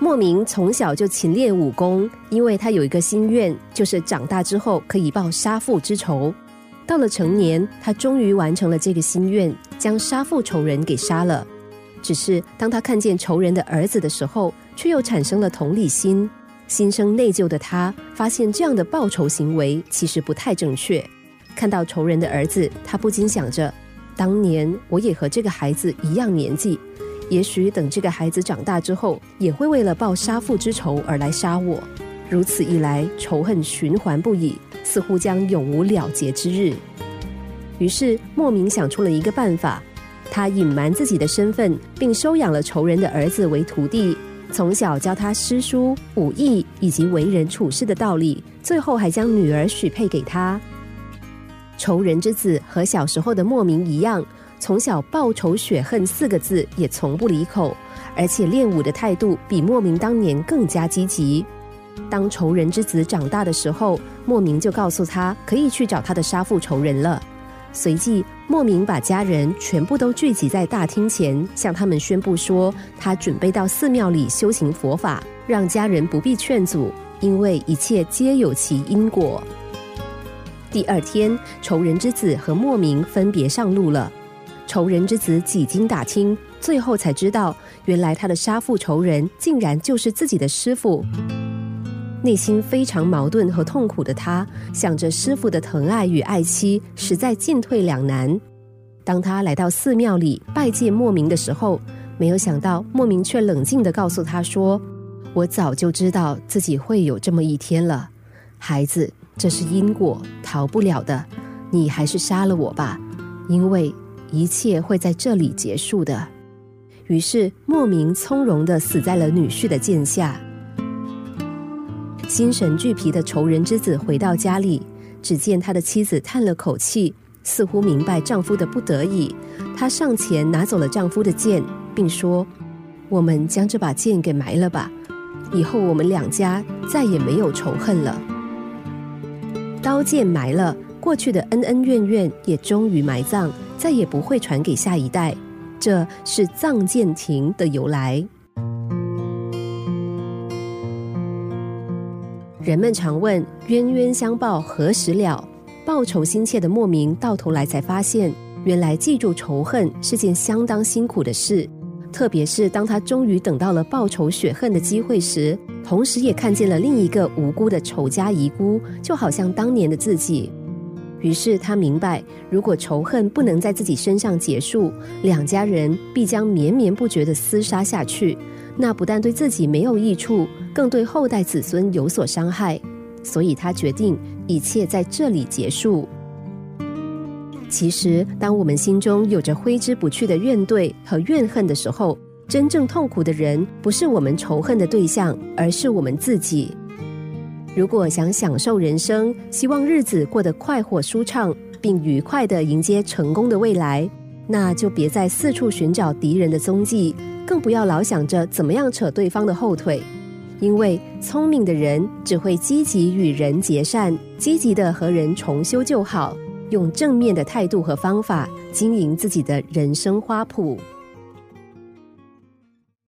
莫名从小就勤练武功，因为他有一个心愿，就是长大之后可以报杀父之仇。到了成年，他终于完成了这个心愿，将杀父仇人给杀了。只是当他看见仇人的儿子的时候，却又产生了同理心，心生内疚的他发现这样的报仇行为其实不太正确。看到仇人的儿子，他不禁想着：当年我也和这个孩子一样年纪。也许等这个孩子长大之后，也会为了报杀父之仇而来杀我。如此一来，仇恨循环不已，似乎将永无了结之日。于是，莫名想出了一个办法，他隐瞒自己的身份，并收养了仇人的儿子为徒弟，从小教他诗书、武艺以及为人处事的道理，最后还将女儿许配给他。仇人之子和小时候的莫名一样。从小报仇雪恨四个字也从不离口，而且练武的态度比莫名当年更加积极。当仇人之子长大的时候，莫名就告诉他可以去找他的杀父仇人了。随即，莫名把家人全部都聚集在大厅前，向他们宣布说他准备到寺庙里修行佛法，让家人不必劝阻，因为一切皆有其因果。第二天，仇人之子和莫名分别上路了。仇人之子几经打听，最后才知道，原来他的杀父仇人竟然就是自己的师傅。内心非常矛盾和痛苦的他，想着师傅的疼爱与爱妻，实在进退两难。当他来到寺庙里拜见莫名的时候，没有想到莫名却冷静地告诉他说：“我早就知道自己会有这么一天了，孩子，这是因果，逃不了的。你还是杀了我吧，因为。”一切会在这里结束的。于是，莫名从容的死在了女婿的剑下。心神俱疲的仇人之子回到家里，只见他的妻子叹了口气，似乎明白丈夫的不得已。她上前拿走了丈夫的剑，并说：“我们将这把剑给埋了吧，以后我们两家再也没有仇恨了。”刀剑埋了，过去的恩恩怨怨也终于埋葬。再也不会传给下一代，这是藏剑亭的由来。人们常问冤冤相报何时了？报仇心切的莫名，到头来才发现，原来记住仇恨是件相当辛苦的事。特别是当他终于等到了报仇雪恨的机会时，同时也看见了另一个无辜的仇家遗孤，就好像当年的自己。于是他明白，如果仇恨不能在自己身上结束，两家人必将绵绵不绝的厮杀下去。那不但对自己没有益处，更对后代子孙有所伤害。所以他决定一切在这里结束。其实，当我们心中有着挥之不去的怨怼和怨恨的时候，真正痛苦的人不是我们仇恨的对象，而是我们自己。如果想享受人生，希望日子过得快活舒畅，并愉快地迎接成功的未来，那就别再四处寻找敌人的踪迹，更不要老想着怎么样扯对方的后腿。因为聪明的人只会积极与人结善，积极的和人重修旧好，用正面的态度和方法经营自己的人生花圃。